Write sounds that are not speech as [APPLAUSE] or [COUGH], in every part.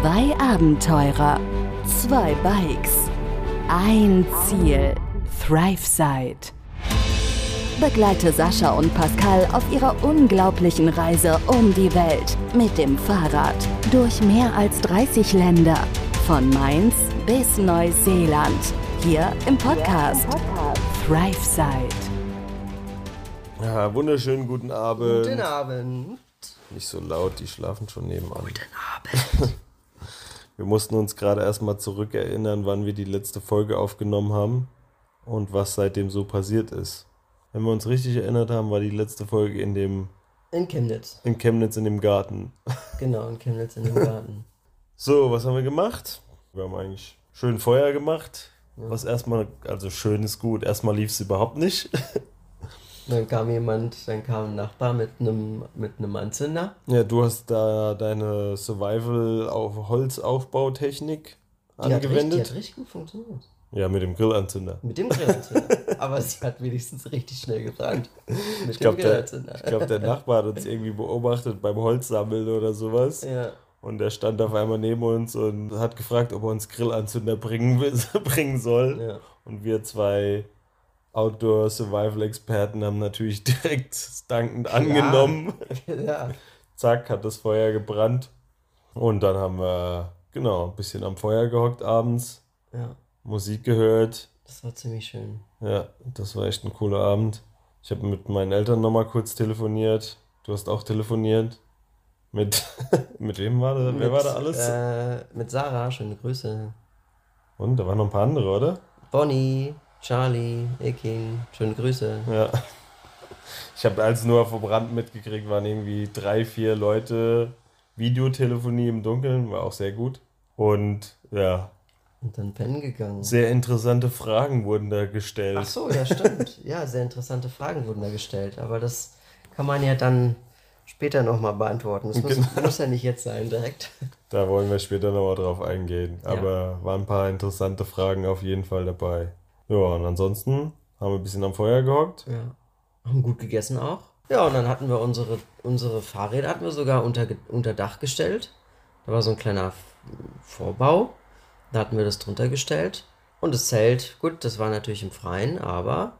Zwei Abenteurer, zwei Bikes, ein Ziel, ThriveSide. Begleite Sascha und Pascal auf ihrer unglaublichen Reise um die Welt mit dem Fahrrad durch mehr als 30 Länder, von Mainz bis Neuseeland, hier im Podcast, ThriveSide. Ja, wunderschönen guten Abend. Guten Abend. Nicht so laut, die schlafen schon nebenan. Guten Abend. [LAUGHS] Wir mussten uns gerade erstmal zurückerinnern, wann wir die letzte Folge aufgenommen haben und was seitdem so passiert ist. Wenn wir uns richtig erinnert haben, war die letzte Folge in dem In Chemnitz. in Chemnitz in dem Garten. [LAUGHS] Genau, in Chemnitz in dem Garten. So, was haben wir gemacht? Wir haben eigentlich schön Feuer gemacht. Was erstmal, also schön ist gut. Erstmal lief es überhaupt nicht. [LAUGHS] Dann kam jemand, dann kam ein Nachbar mit einem mit einem Anzünder. Ja, du hast da deine Survival-Holzaufbautechnik Die hat, richtig, die angewendet. hat richtig gut funktioniert. Ja, mit dem Grillanzünder. Mit dem Grillanzünder. Aber sie hat wenigstens richtig schnell gebrannt. [LAUGHS] Mit Ich glaube, dem der, Grillanzünder. ich glaub, der Nachbar hat uns irgendwie beobachtet beim Holzsammeln oder sowas. Ja. Und er stand auf einmal neben uns und hat gefragt, ob er uns Grillanzünder bringen, will, [LAUGHS] bringen soll. Ja. Und wir zwei Outdoor-Survival-Experten haben natürlich [LAUGHS] direkt dankend angenommen. [LAUGHS] ja. Zack, hat das Feuer gebrannt. Und dann haben wir, genau, ein bisschen am Feuer gehockt abends, Ja. Musik gehört. Das war ziemlich schön. Ja, das war echt ein cooler Abend. Ich habe mit meinen Eltern nochmal kurz telefoniert. Du hast auch telefoniert. Mit, [LAUGHS] mit wem war da? Wer war da alles? Äh, mit Sarah, schöne Grüße. Und da waren noch ein paar andere, oder? Bonnie, Charlie, Eking, schöne Grüße. Ja. Ich habe als nur verbrannt mitgekriegt, waren irgendwie drei, vier Leute Videotelefonie im Dunkeln, war auch sehr gut. Und ja, Und dann pennen gegangen. sehr interessante Fragen wurden da gestellt. Ach so, ja, stimmt. [LAUGHS] Ja, sehr interessante Fragen wurden da gestellt. Aber das kann man ja dann später nochmal beantworten. Das muss, Genau. muss ja nicht jetzt sein, direkt. [LAUGHS] Da wollen wir später nochmal drauf eingehen. Aber waren ein paar interessante Fragen auf jeden Fall dabei. Ja, und ansonsten haben wir ein bisschen am Feuer gehockt. Ja. Haben gut gegessen auch. Ja, und dann hatten wir unsere, unsere Fahrräder hatten wir sogar unter, unter Dach gestellt. Da war so ein kleiner Vorbau. Da hatten wir das drunter gestellt. Und das Zelt, gut, das war natürlich im Freien, aber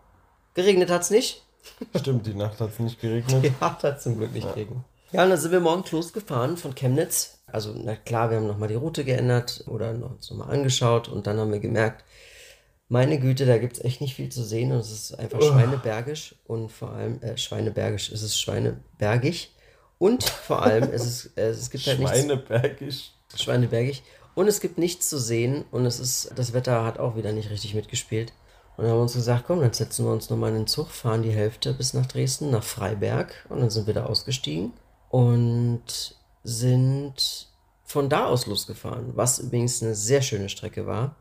geregnet hat es nicht. [LAUGHS] Stimmt, die Nacht hat es nicht geregnet. Ja, hat zum Glück nicht geregnet. Ja, und dann sind wir morgens losgefahren von Chemnitz. Also, na klar, wir haben nochmal die Route geändert oder noch- uns nochmal angeschaut und dann haben wir gemerkt, meine Güte, da gibt es echt nicht viel zu sehen und es ist einfach schweinebergisch und vor allem, äh, schweinebergisch, es ist schweinebergig und vor allem, es, ist, äh, es gibt halt nichts, Schweinebergisch. schweinebergig und es gibt nichts zu sehen und es ist, das Wetter hat auch wieder nicht richtig mitgespielt. Und dann haben wir uns gesagt, komm, dann setzen wir uns nochmal in den Zug, fahren die Hälfte bis nach Dresden, nach Freiberg und dann sind wir da ausgestiegen und sind von da aus losgefahren, was übrigens eine sehr schöne Strecke war.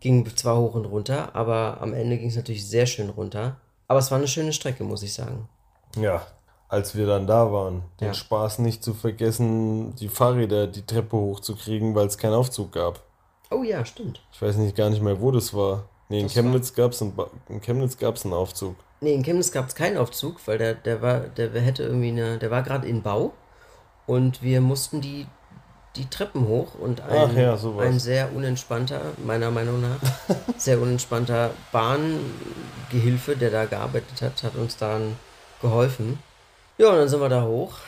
Ging zwar hoch und runter, aber am Ende ging es natürlich sehr schön runter. Aber es war eine schöne Strecke, muss ich sagen. Ja, als wir dann da waren, den Ja. Spaß nicht zu vergessen, die Fahrräder die Treppe hochzukriegen, weil es keinen Aufzug gab. Oh ja, stimmt. Ich weiß nicht gar nicht mehr, wo das war. Nee, in Das Chemnitz gab es einen, in Chemnitz gab's einen Aufzug. Nee, in Chemnitz gab es keinen Aufzug, weil der, der war, der hätte irgendwie eine, der war gerade in Bau und wir mussten die, die Treppen hoch und ein, ja, ein sehr unentspannter, meiner Meinung nach, [LAUGHS] sehr unentspannter Bahngehilfe, der da gearbeitet hat, hat uns dann geholfen. Ja, und dann sind wir da hoch,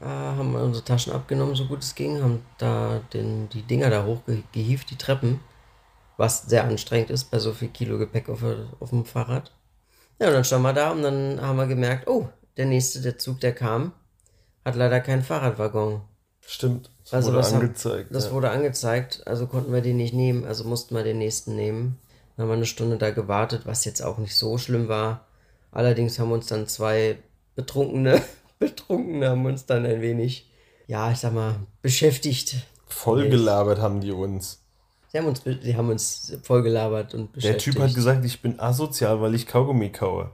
äh, haben unsere Taschen abgenommen, so gut es ging, haben da den, die Dinger da hochgehievt, die Treppen, was sehr anstrengend ist bei so viel Kilo Gepäck auf, auf dem Fahrrad. Ja, und dann standen wir da und dann haben wir gemerkt, oh, der nächste, der Zug, der kam, hat leider keinen Fahrradwaggon. Stimmt. Das Also wurde was haben- angezeigt. Das ja. wurde angezeigt, also konnten wir den nicht nehmen, also mussten wir den nächsten nehmen. Dann haben wir eine Stunde da gewartet, was jetzt auch nicht so schlimm war. Allerdings haben uns dann zwei Betrunkene, [LAUGHS] Betrunkene haben uns dann ein wenig, ja, ich sag mal, beschäftigt. Voll gelabert haben die uns. Sie haben uns, die haben uns vollgelabert und Der beschäftigt. Typ hat gesagt, ich bin asozial, weil ich Kaugummi kaue.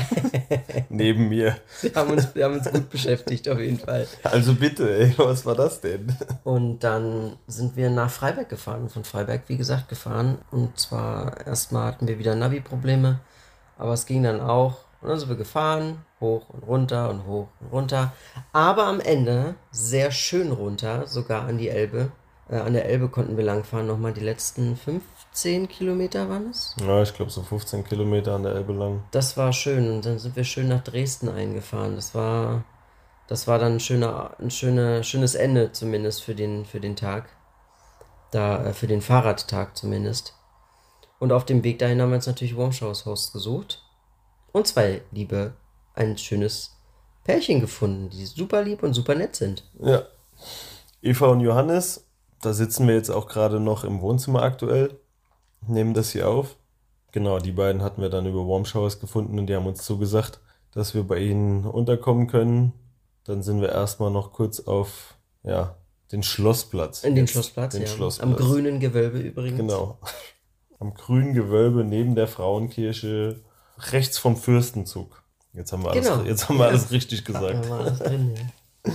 [LAUGHS] Neben mir. die haben uns, die haben uns gut beschäftigt, auf jeden Fall. Also bitte, ey, was war das denn? Und dann sind wir nach Freiberg gefahren, von Freiberg, wie gesagt, gefahren. Und zwar erstmal hatten wir wieder Navi-Probleme, aber es ging dann auch. Und dann sind wir gefahren, hoch und runter und hoch und runter. Aber am Ende sehr schön runter, sogar an die Elbe. Äh, an der Elbe konnten wir langfahren, nochmal die letzten 15 Kilometer waren es. Ja, ich glaube so 15 Kilometer an der Elbe lang. Das war schön und dann sind wir schön nach Dresden eingefahren. Das war, das war dann ein, schöner, ein schöner, schönes Ende zumindest für den, für den Tag. Da, äh, für den Fahrradtag zumindest. Und auf dem Weg dahin haben wir uns natürlich Warmshows Host gesucht. Und zwei liebe, ein schönes Pärchen gefunden, die super lieb und super nett sind. Ja. Eva und Johannes, da sitzen wir jetzt auch gerade noch im Wohnzimmer aktuell, nehmen das hier auf. Genau, die beiden hatten wir dann über Warm Showers gefunden und die haben uns zugesagt, dass wir bei ihnen unterkommen können. Dann sind wir erstmal noch kurz auf, ja, den Schlossplatz. In den Jetzt, Schlossplatz, den ja. Schlossplatz. Am grünen Gewölbe übrigens. Genau. Am grünen Gewölbe neben der Frauenkirche, rechts vom Fürstenzug. Jetzt haben wir alles, Genau. jetzt haben wir Ja. alles richtig gesagt. War alles drin, ja. [LAUGHS]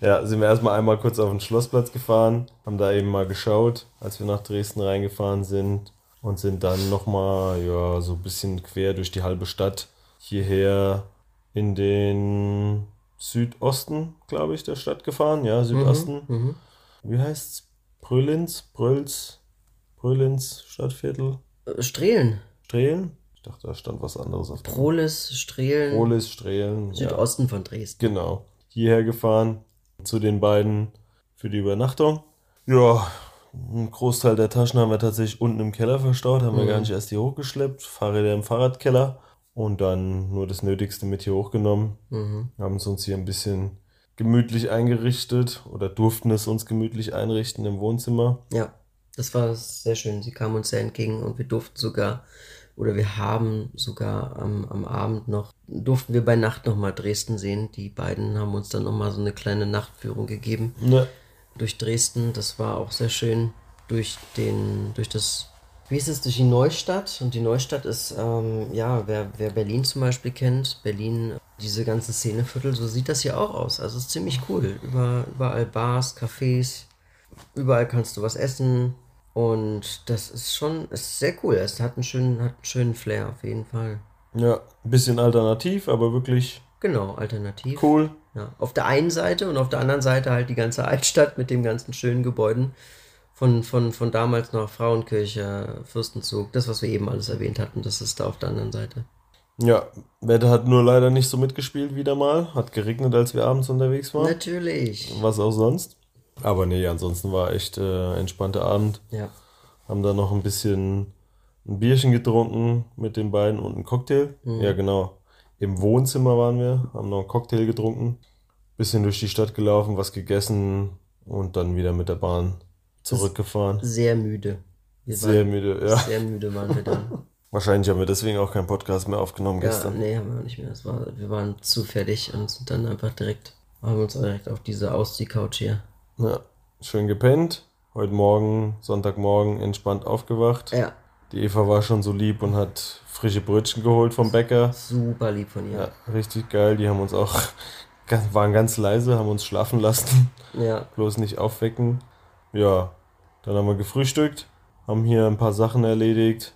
Ja, sind wir erstmal einmal kurz auf den Schlossplatz gefahren, haben da eben mal geschaut, als wir nach Dresden reingefahren sind und sind dann nochmal, ja, so ein bisschen quer durch die halbe Stadt hierher in den Südosten, glaube ich, der Stadt gefahren. Ja, Südosten. Mhm. Wie heißt's? Brülins? Brülls? Brülins Stadtviertel? Äh, Strehlen. Strehlen? Ich dachte, da stand was anderes auf dem. Prolis, Strehlen. Prolis, Strehlen. Ja. Südosten von Dresden. Genau. Hierher gefahren zu den beiden für die Übernachtung. Ja, ein Großteil der Taschen haben wir tatsächlich unten im Keller verstaut, haben wir Mhm. gar nicht erst hier hochgeschleppt. Fahrräder im Fahrradkeller und dann nur das Nötigste mit hier hochgenommen. Mhm. Haben es uns hier ein bisschen gemütlich eingerichtet oder durften es uns gemütlich einrichten im Wohnzimmer. Ja, das war sehr schön. Sie kamen uns sehr entgegen und wir durften sogar, oder wir haben sogar am, am Abend noch, durften wir bei Nacht nochmal Dresden sehen. Die beiden haben uns dann nochmal so eine kleine Nachtführung gegeben Ne, durch Dresden. Das war auch sehr schön. Durch den, durch das, wie ist es, durch die Neustadt. Und die Neustadt ist, ähm, ja, wer, wer Berlin zum Beispiel kennt, Berlin, diese ganzen Szeneviertel, so sieht das hier auch aus. Also es ist ziemlich cool. Über, überall Bars, Cafés, überall kannst du was essen. Und das ist schon, ist sehr cool. Es hat einen schönen, hat einen schönen Flair auf jeden Fall. ja, ein bisschen alternativ, aber wirklich Genau, alternativ. cool. Ja, auf der einen Seite und auf der anderen Seite halt die ganze Altstadt mit den ganzen schönen Gebäuden von, von, von damals noch Frauenkirche, Fürstenzug, das, was wir eben alles erwähnt hatten, das ist da auf der anderen Seite. Ja, Wetter hat nur leider nicht so mitgespielt wieder mal. Hat geregnet, als wir abends unterwegs waren. Natürlich. Was auch sonst. Aber nee, ansonsten war echt äh, entspannter Abend. Ja. Haben dann noch ein bisschen ein Bierchen getrunken mit den beiden und einen Cocktail. Ja, genau. Im Wohnzimmer waren wir, haben noch einen Cocktail getrunken. Bisschen durch die Stadt gelaufen, was gegessen und dann wieder mit der Bahn zurückgefahren. Sehr müde. Wir Sehr waren, müde, ja. Sehr müde waren wir dann. [LAUGHS] Wahrscheinlich haben wir deswegen auch keinen Podcast mehr aufgenommen ja, gestern. nee, haben wir nicht mehr. Das war, wir waren zu fertig und sind dann einfach direkt, haben uns direkt auf diese Ausziehcouch hier. Ja, schön gepennt. Heute Morgen, Sonntagmorgen, entspannt aufgewacht. Ja, Die Eva war schon so lieb und hat frische Brötchen geholt vom Bäcker. super lieb von ihr. Ja, richtig geil. Die haben uns auch, [LAUGHS] waren ganz leise, haben uns schlafen lassen. Ja, Bloß nicht aufwecken. Ja, dann haben wir gefrühstückt, haben hier ein paar Sachen erledigt.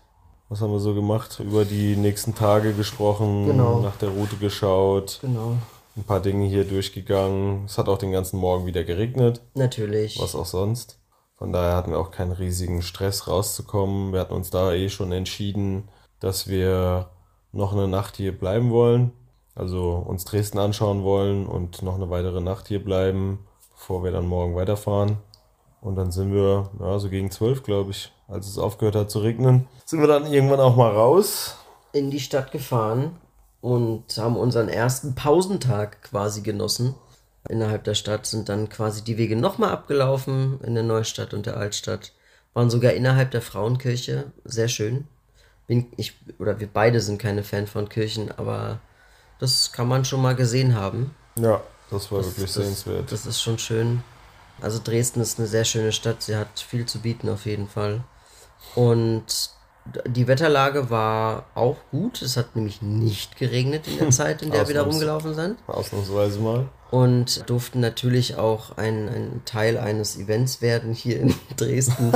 Was haben wir so gemacht? Über die nächsten Tage gesprochen, Genau. nach der Route geschaut, genau. Ein paar Dinge hier durchgegangen. Es hat auch den ganzen Morgen wieder geregnet. Natürlich. was auch sonst. Von daher hatten wir auch keinen riesigen Stress rauszukommen. Wir hatten uns da eh schon entschieden, dass wir noch eine Nacht hier bleiben wollen. Also uns Dresden anschauen wollen und noch eine weitere Nacht hier bleiben, bevor wir dann morgen weiterfahren. Und dann sind wir, ja, so gegen zwölf, glaube ich, als es aufgehört hat zu regnen, sind wir dann irgendwann auch mal raus. in die Stadt gefahren und haben unseren ersten Pausentag quasi genossen. Innerhalb der Stadt sind dann quasi die Wege nochmal abgelaufen in der Neustadt und der Altstadt. Waren sogar innerhalb der Frauenkirche. Sehr schön. Bin ich, oder wir beide sind keine Fan von Kirchen, aber das kann man schon mal gesehen haben. Ja, das war wirklich das, sehenswert. Das ist schon schön. Also Dresden ist eine sehr schöne Stadt. Sie hat viel zu bieten auf jeden Fall. Und die Wetterlage war auch gut. Es hat nämlich nicht geregnet in der [LAUGHS] Zeit, in der wir da Ausnahms- rumgelaufen sind. Ausnahmsweise mal. Und durften natürlich auch ein, ein Teil eines Events werden hier in [LAUGHS] Dresden.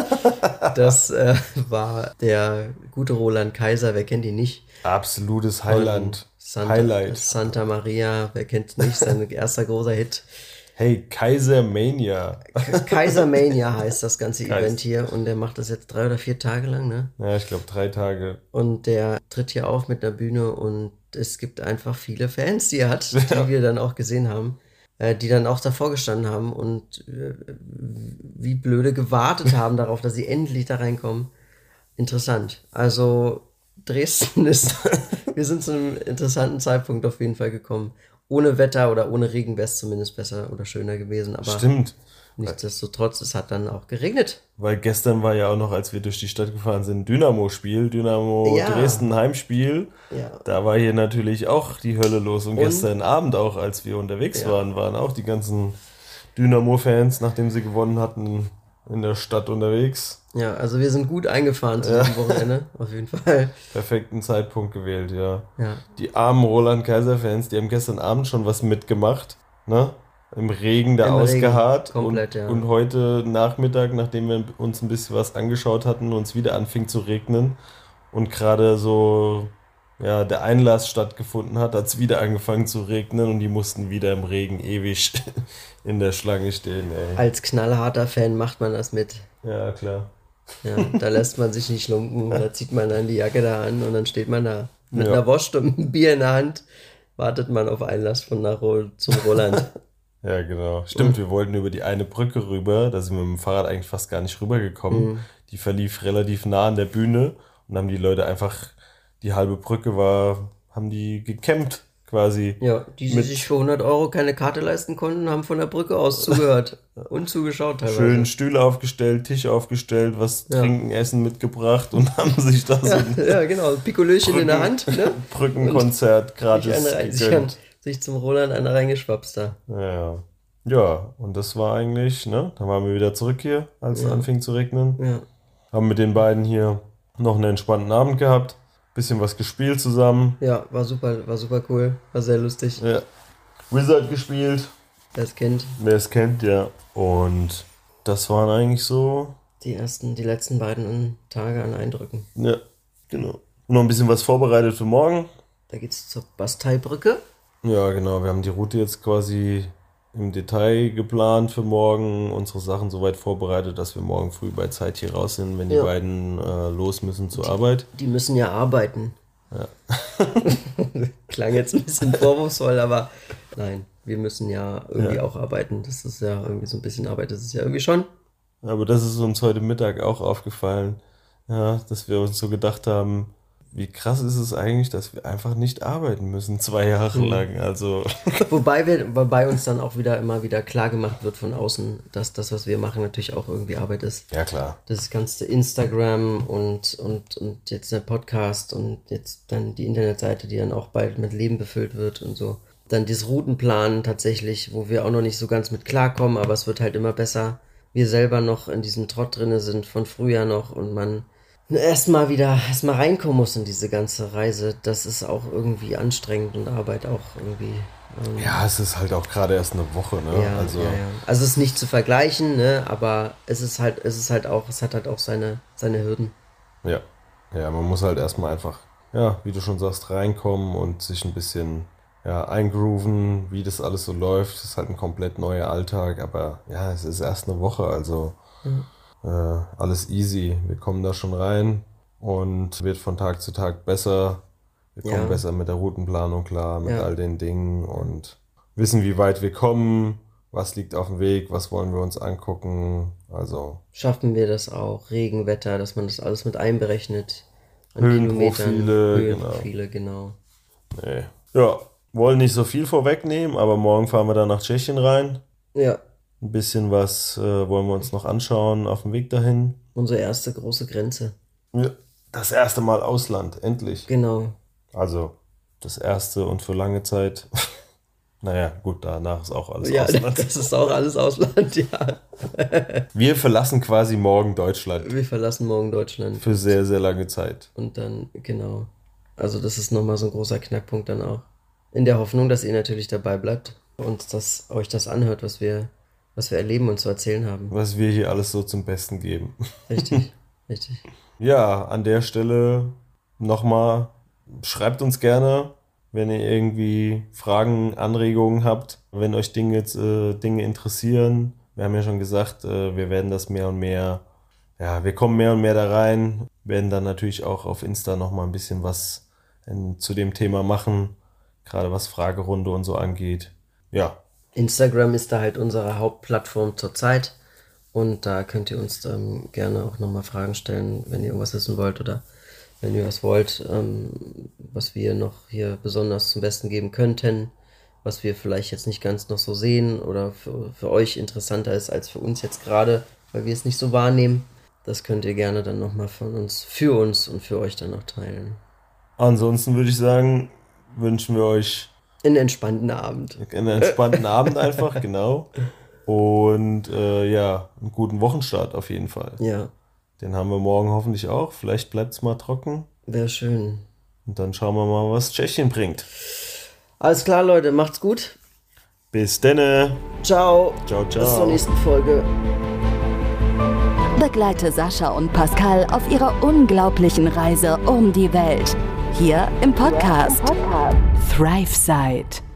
Das äh, war der gute Roland Kaiser, wer kennt ihn nicht? Absolutes Highland. Santa, Highlight. Santa Maria, wer kennt's nicht, sein erster großer Hit. Hey, Kaisermania. Kaisermania [LAUGHS] heißt das ganze Kaiser. Event hier und der macht das jetzt drei oder vier Tage lang, ne? Ja, ich glaube drei Tage. Und der tritt hier auf mit einer Bühne und es gibt einfach viele Fans, die er hat, [LAUGHS] die wir dann auch gesehen haben, äh, die dann auch davor gestanden haben und äh, wie blöde gewartet haben [LAUGHS] darauf, dass sie endlich da reinkommen. Interessant. Also Dresden ist, wir sind zu einem interessanten Zeitpunkt auf jeden Fall gekommen ohne Wetter oder ohne Regen wäre es zumindest besser oder schöner gewesen. Aber Stimmt. Nichtsdestotrotz, es hat dann auch geregnet. Weil gestern war ja auch noch, als wir durch die Stadt gefahren sind, Dynamo-Spiel, Dynamo ja. Dresden Heimspiel. Ja. Da war hier natürlich auch die Hölle los. Und, und gestern Abend auch, als wir unterwegs ja. waren, waren auch die ganzen Dynamo-Fans, nachdem sie gewonnen hatten, in der Stadt unterwegs. Ja, also wir sind gut eingefahren zu diesem Wochenende, [LAUGHS] auf jeden Fall. Perfekten Zeitpunkt gewählt, ja. ja. Die armen Roland Kaiser-Fans, die haben gestern Abend schon was mitgemacht, ne? Im Regen da Im ausgeharrt. Regen. Komplett, und, ja. und heute Nachmittag, nachdem wir uns ein bisschen was angeschaut hatten, uns wieder anfing zu regnen und gerade so ja, der Einlass stattgefunden hat, hat es wieder angefangen zu regnen und die mussten wieder im Regen ewig [LAUGHS] in der Schlange stehen. Ey. Als knallharter Fan macht man das mit. Ja, klar. Ja, da lässt man sich nicht lumpen, da zieht man dann die Jacke da an und dann steht man da mit ja. einer Wurst und einem Bier in der Hand, wartet man auf Einlass von nach zum Roland. [LAUGHS] ja, genau. Stimmt, mhm. wir wollten über die eine Brücke rüber, da sind wir mit dem Fahrrad eigentlich fast gar nicht rübergekommen. Mhm. Die verlief relativ nah an der Bühne und haben die Leute einfach, die halbe Brücke war, haben die gekämmt quasi. Ja, die, die sich für 100 Euro keine Karte leisten konnten, haben von der Brücke aus zugehört [LAUGHS] und zugeschaut teilweise. Schön Stühle aufgestellt, Tisch aufgestellt, was ja. trinken, essen mitgebracht und [LAUGHS] haben sich da ja, so Ja, genau, Pikolöchen Brücken, in der Hand. Ne? [LAUGHS] Brückenkonzert gratis sich, eine, sich, sich zum Roland einer reingeschwapst da. Ja, ja, und das war eigentlich, ne? Dann waren wir wieder zurück hier, als ja. es anfing zu regnen. Ja. Haben mit den beiden hier noch einen entspannten Abend gehabt bisschen was gespielt zusammen. Ja, war super, war super cool, war sehr lustig. Ja. Wizard gespielt. Wer es kennt. Wer es kennt, ja. Und das waren eigentlich so. Die ersten, die letzten beiden Tage an Eindrücken. Ja, genau. Noch ein bisschen was vorbereitet für morgen. Da geht's zur Basteibrücke. Ja, genau. Wir haben die Route jetzt quasi im Detail geplant für morgen, unsere Sachen soweit vorbereitet, dass wir morgen früh bei Zeit hier raus sind, wenn die ja. beiden äh, los müssen zur die, Arbeit. Die müssen ja arbeiten. Ja. [LAUGHS] Klang jetzt ein bisschen vorwurfsvoll, aber nein, wir müssen ja irgendwie ja. auch arbeiten. Das ist ja irgendwie so ein bisschen Arbeit, das ist ja irgendwie schon. Aber das ist uns heute Mittag auch aufgefallen, ja, dass wir uns so gedacht haben, wie krass ist es eigentlich, dass wir einfach nicht arbeiten müssen, zwei Jahre mhm. lang. Also. [LAUGHS] Wobei, wir, wobei uns dann auch wieder immer wieder klar gemacht wird von außen, dass das, was wir machen, natürlich auch irgendwie Arbeit ist. Ja, klar. Das ganze Instagram und, und, und jetzt der Podcast und jetzt dann die Internetseite, die dann auch bald mit Leben befüllt wird und so. Dann dieses Routenplan tatsächlich, wo wir auch noch nicht so ganz mit klarkommen, aber es wird halt immer besser. Wir selber noch in diesem Trott drinne sind von früher noch und man erstmal wieder erstmal reinkommen muss in diese ganze Reise, das ist auch irgendwie anstrengend und Arbeit auch irgendwie. Ähm, ja, es ist halt auch gerade erst eine Woche, ne? Ja, also, ja, ja. also es ist nicht zu vergleichen, ne? Aber es ist halt, es ist halt auch, es hat halt auch seine, seine Hürden. Ja. Ja, man muss halt erstmal einfach, ja, wie du schon sagst, reinkommen und sich ein bisschen ja, eingrooven, wie das alles so läuft. Es ist halt ein komplett neuer Alltag, aber ja, es ist erst eine Woche, also. Mhm äh, alles easy. Wir kommen da schon rein und wird von Tag zu Tag besser. Wir kommen ja. besser mit der Routenplanung klar, mit ja. all den Dingen und wissen, wie weit wir kommen, was liegt auf dem Weg, was wollen wir uns angucken. Also schaffen wir das auch, Regenwetter, dass man das alles mit einberechnet. Höhenprofile, Höhenprofile, genau. genau. Nee. Ja, wollen nicht so viel vorwegnehmen, aber morgen fahren wir dann nach Tschechien rein. Ja. Ein bisschen was äh, wollen wir uns noch anschauen auf dem Weg dahin. Unsere erste große Grenze. Ja, das erste Mal Ausland, endlich. Genau. Also das erste und für lange Zeit. [LAUGHS] naja, gut, danach ist auch alles ja, Ausland. [LAUGHS] Das ist auch alles Ausland, ja. [LAUGHS] wir verlassen quasi morgen Deutschland. Wir verlassen morgen Deutschland. Für sehr, sehr lange Zeit. Und dann, genau. Also das ist nochmal so ein großer Knackpunkt dann auch. In der Hoffnung, dass ihr natürlich dabei bleibt und dass euch das anhört, was wir was wir erleben und zu erzählen haben. Was wir hier alles so zum Besten geben. Richtig, [LAUGHS] richtig. Ja, an der Stelle nochmal, schreibt uns gerne, wenn ihr irgendwie Fragen, Anregungen habt, wenn euch Dinge, äh, Dinge interessieren. Wir haben ja schon gesagt, äh, wir werden das mehr und mehr, ja, wir kommen mehr und mehr da rein, werden dann natürlich auch auf Insta nochmal ein bisschen was in, zu dem Thema machen, gerade was Fragerunde und so angeht. Ja. Instagram ist da halt unsere Hauptplattform zurzeit und da könnt ihr uns ähm, gerne auch nochmal Fragen stellen, wenn ihr irgendwas wissen wollt oder wenn ihr was wollt, ähm, was wir noch hier besonders zum Besten geben könnten, was wir vielleicht jetzt nicht ganz noch so sehen oder für, für euch interessanter ist als für uns jetzt gerade, weil wir es nicht so wahrnehmen. Das könnt ihr gerne dann nochmal von uns, für uns und für euch dann noch teilen. Ansonsten würde ich sagen, wünschen wir euch einen entspannten Abend. Einen entspannten Abend einfach, [LAUGHS] genau. Und äh, ja, einen guten Wochenstart auf jeden Fall. Ja. Den haben wir morgen hoffentlich auch. Vielleicht bleibt es mal trocken. Wäre schön. Und dann schauen wir mal, was Tschechien bringt. Alles klar, Leute. Macht's gut. Bis denne. Ciao. Ciao, ciao. Bis zur nächsten Folge. Begleite Sascha und Pascal auf ihrer unglaublichen Reise um die Welt. Hier im Podcast, Podcast. ThriveSide.